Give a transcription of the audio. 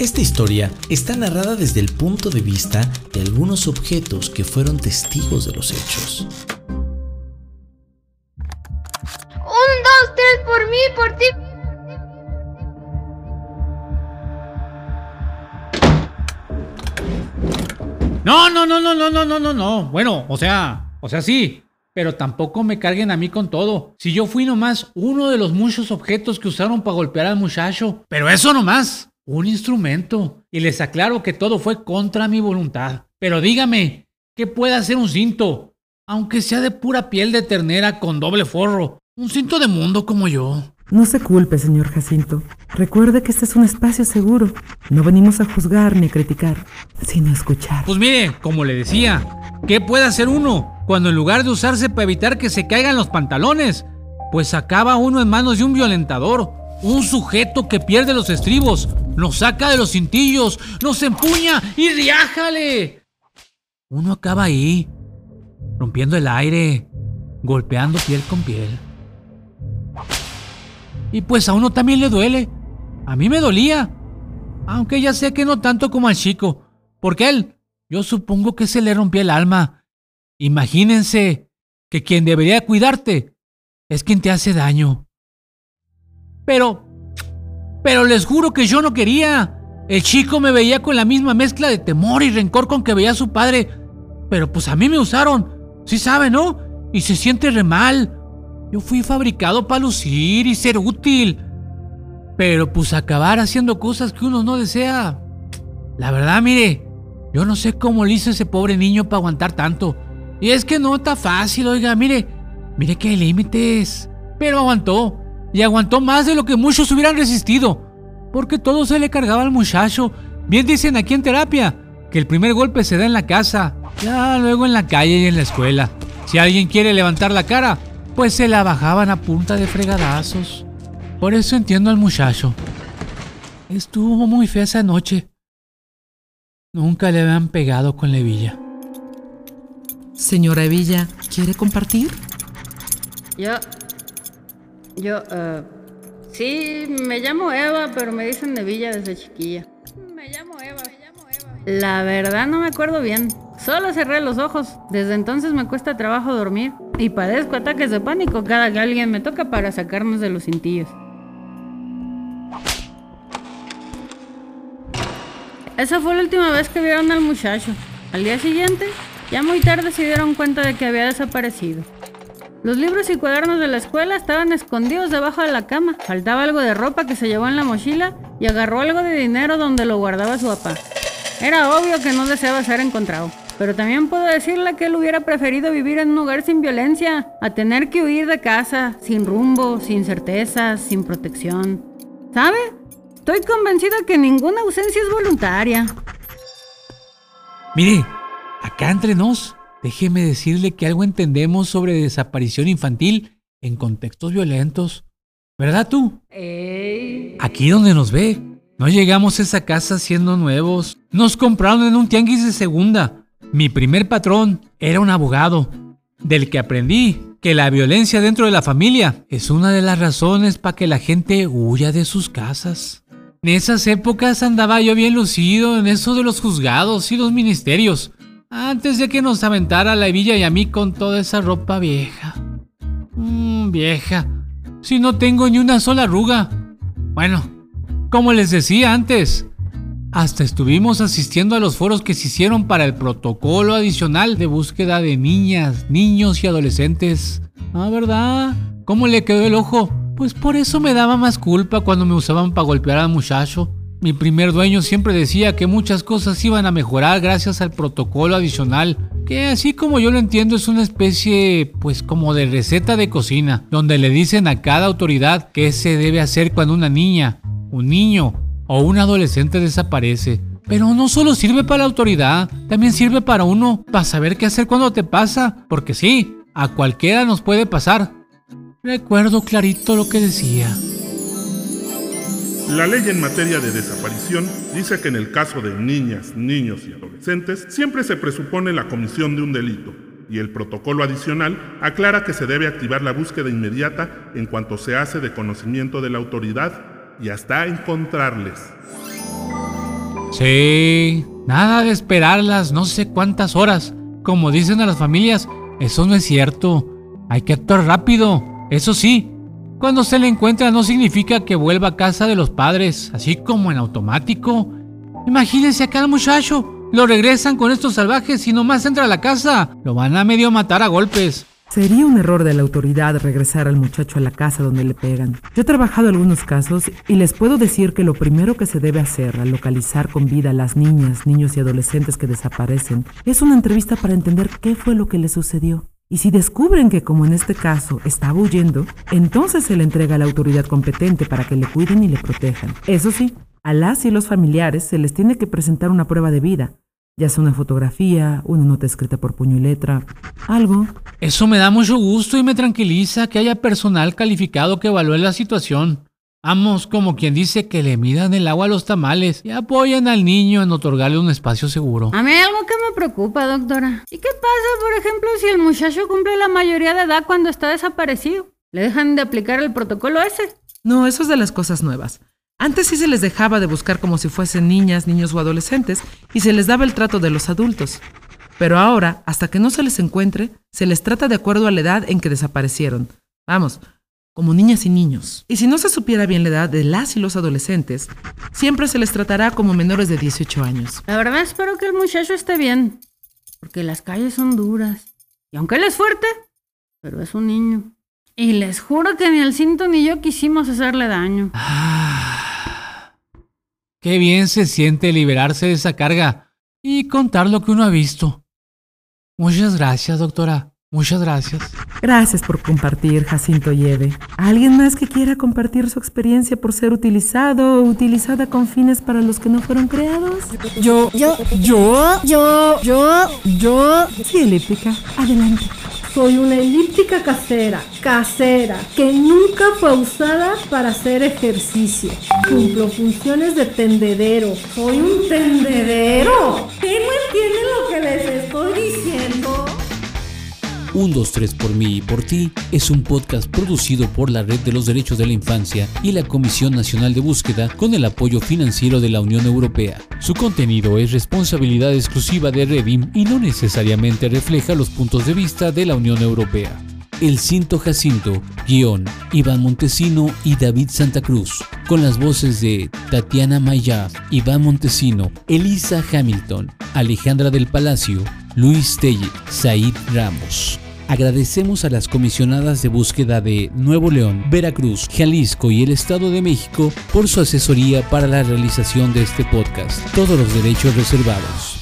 Esta historia está narrada desde el punto de vista de algunos objetos que fueron testigos de los hechos. Un, dos, tres, por mí, por ti. No, no, no, no, no, no, no, no, no. Bueno, o sea, o sea, sí. Pero tampoco me carguen a mí con todo. Si yo fui nomás uno de los muchos objetos que usaron para golpear al muchacho. Pero eso nomás. Un instrumento. Y les aclaro que todo fue contra mi voluntad. Pero dígame, ¿qué puede hacer un cinto? Aunque sea de pura piel de ternera con doble forro. Un cinto de mundo como yo. No se culpe, señor Jacinto. Recuerde que este es un espacio seguro. No venimos a juzgar ni a criticar, sino a escuchar. Pues mire, como le decía, ¿qué puede hacer uno cuando en lugar de usarse para evitar que se caigan los pantalones, pues acaba uno en manos de un violentador, un sujeto que pierde los estribos, nos saca de los cintillos, nos empuña y riájale? Uno acaba ahí, rompiendo el aire, golpeando piel con piel. Y pues a uno también le duele. A mí me dolía. Aunque ya sé que no tanto como al chico. Porque él, yo supongo que se le rompió el alma. Imagínense que quien debería cuidarte es quien te hace daño. Pero, pero les juro que yo no quería. El chico me veía con la misma mezcla de temor y rencor con que veía a su padre. Pero pues a mí me usaron. Sí sabe, ¿no? Y se siente re mal. Yo fui fabricado para lucir y ser útil. Pero pues acabar haciendo cosas que uno no desea. La verdad, mire, yo no sé cómo le hizo ese pobre niño para aguantar tanto. Y es que no está fácil, oiga, mire, mire que hay límites. Pero aguantó. Y aguantó más de lo que muchos hubieran resistido. Porque todo se le cargaba al muchacho. Bien dicen aquí en terapia que el primer golpe se da en la casa, ya luego en la calle y en la escuela. Si alguien quiere levantar la cara, pues se la bajaban a punta de fregadazos. Por eso entiendo al muchacho. Estuvo muy fea esa noche. Nunca le habían pegado con la hebilla. Señora Evilla, ¿quiere compartir? Yo. Yo, eh, sí, me llamo Eva, pero me dicen Nevilla desde chiquilla. Me llamo Eva, me llamo Eva. La verdad no me acuerdo bien. Solo cerré los ojos. Desde entonces me cuesta trabajo dormir. Y padezco ataques de pánico cada que alguien me toca para sacarnos de los cintillos. Esa fue la última vez que vieron al muchacho. Al día siguiente, ya muy tarde se dieron cuenta de que había desaparecido. Los libros y cuadernos de la escuela estaban escondidos debajo de la cama. Faltaba algo de ropa que se llevó en la mochila y agarró algo de dinero donde lo guardaba su papá. Era obvio que no deseaba ser encontrado. Pero también puedo decirle que él hubiera preferido vivir en un lugar sin violencia, a tener que huir de casa, sin rumbo, sin certezas, sin protección. ¿Sabe? Estoy convencida que ninguna ausencia es voluntaria. Mire, acá entre nos, déjeme decirle que algo entendemos sobre desaparición infantil en contextos violentos. ¿Verdad tú? Aquí donde nos ve. No llegamos a esa casa siendo nuevos. Nos compraron en un tianguis de segunda. Mi primer patrón era un abogado, del que aprendí que la violencia dentro de la familia es una de las razones para que la gente huya de sus casas. En esas épocas andaba yo bien lucido en eso de los juzgados y los ministerios, antes de que nos aventara la Villa y a mí con toda esa ropa vieja. Mmm, vieja, si no tengo ni una sola arruga. Bueno, como les decía antes, hasta estuvimos asistiendo a los foros que se hicieron para el protocolo adicional de búsqueda de niñas, niños y adolescentes. Ah, ¿verdad? ¿Cómo le quedó el ojo? Pues por eso me daba más culpa cuando me usaban para golpear al muchacho. Mi primer dueño siempre decía que muchas cosas iban a mejorar gracias al protocolo adicional, que así como yo lo entiendo es una especie pues como de receta de cocina, donde le dicen a cada autoridad qué se debe hacer cuando una niña, un niño o un adolescente desaparece. Pero no solo sirve para la autoridad, también sirve para uno, para saber qué hacer cuando te pasa, porque sí, a cualquiera nos puede pasar. Recuerdo clarito lo que decía. La ley en materia de desaparición dice que en el caso de niñas, niños y adolescentes siempre se presupone la comisión de un delito y el protocolo adicional aclara que se debe activar la búsqueda inmediata en cuanto se hace de conocimiento de la autoridad y hasta encontrarles. Sí, nada de esperarlas no sé cuántas horas. Como dicen a las familias, eso no es cierto. Hay que actuar rápido. Eso sí, cuando se le encuentra no significa que vuelva a casa de los padres, así como en automático. Imagínense acá al muchacho. Lo regresan con estos salvajes y nomás entra a la casa. Lo van a medio matar a golpes. Sería un error de la autoridad regresar al muchacho a la casa donde le pegan. Yo he trabajado algunos casos y les puedo decir que lo primero que se debe hacer al localizar con vida a las niñas, niños y adolescentes que desaparecen es una entrevista para entender qué fue lo que le sucedió. Y si descubren que, como en este caso, estaba huyendo, entonces se le entrega a la autoridad competente para que le cuiden y le protejan. Eso sí, a las y los familiares se les tiene que presentar una prueba de vida, ya sea una fotografía, una nota escrita por puño y letra, algo. Eso me da mucho gusto y me tranquiliza que haya personal calificado que evalúe la situación. Vamos, como quien dice que le midan el agua a los tamales y apoyen al niño en otorgarle un espacio seguro. A mí hay algo que me preocupa, doctora. ¿Y qué pasa, por ejemplo, si el muchacho cumple la mayoría de edad cuando está desaparecido? ¿Le dejan de aplicar el protocolo ese? No, eso es de las cosas nuevas. Antes sí se les dejaba de buscar como si fuesen niñas, niños o adolescentes y se les daba el trato de los adultos. Pero ahora, hasta que no se les encuentre, se les trata de acuerdo a la edad en que desaparecieron. Vamos, como niñas y niños. Y si no se supiera bien la edad de las y los adolescentes, siempre se les tratará como menores de 18 años. La verdad espero que el muchacho esté bien, porque las calles son duras. Y aunque él es fuerte, pero es un niño. Y les juro que ni el cinto ni yo quisimos hacerle daño. Qué bien se siente liberarse de esa carga y contar lo que uno ha visto. Muchas gracias, doctora. Muchas gracias. Gracias por compartir, Jacinto Yeve. ¿Alguien más que quiera compartir su experiencia por ser utilizado o utilizada con fines para los que no fueron creados? Yo, yo, yo, yo, yo, yo. Sí, elíptica. Adelante. Soy una elíptica casera, casera, que nunca fue usada para hacer ejercicio. Cumplo funciones de tendedero. Soy un tendedero. ¿Qué no entienden lo que les estoy diciendo? Un 2, 3 por mí y por ti es un podcast producido por la Red de los Derechos de la Infancia y la Comisión Nacional de Búsqueda con el apoyo financiero de la Unión Europea. Su contenido es responsabilidad exclusiva de Redim y no necesariamente refleja los puntos de vista de la Unión Europea. El Cinto Jacinto, guion, Iván Montesino y David Santa Cruz, con las voces de Tatiana Mayad, Iván Montesino, Elisa Hamilton, Alejandra del Palacio, Luis Telle, Said Ramos. Agradecemos a las comisionadas de búsqueda de Nuevo León, Veracruz, Jalisco y el Estado de México por su asesoría para la realización de este podcast. Todos los derechos reservados.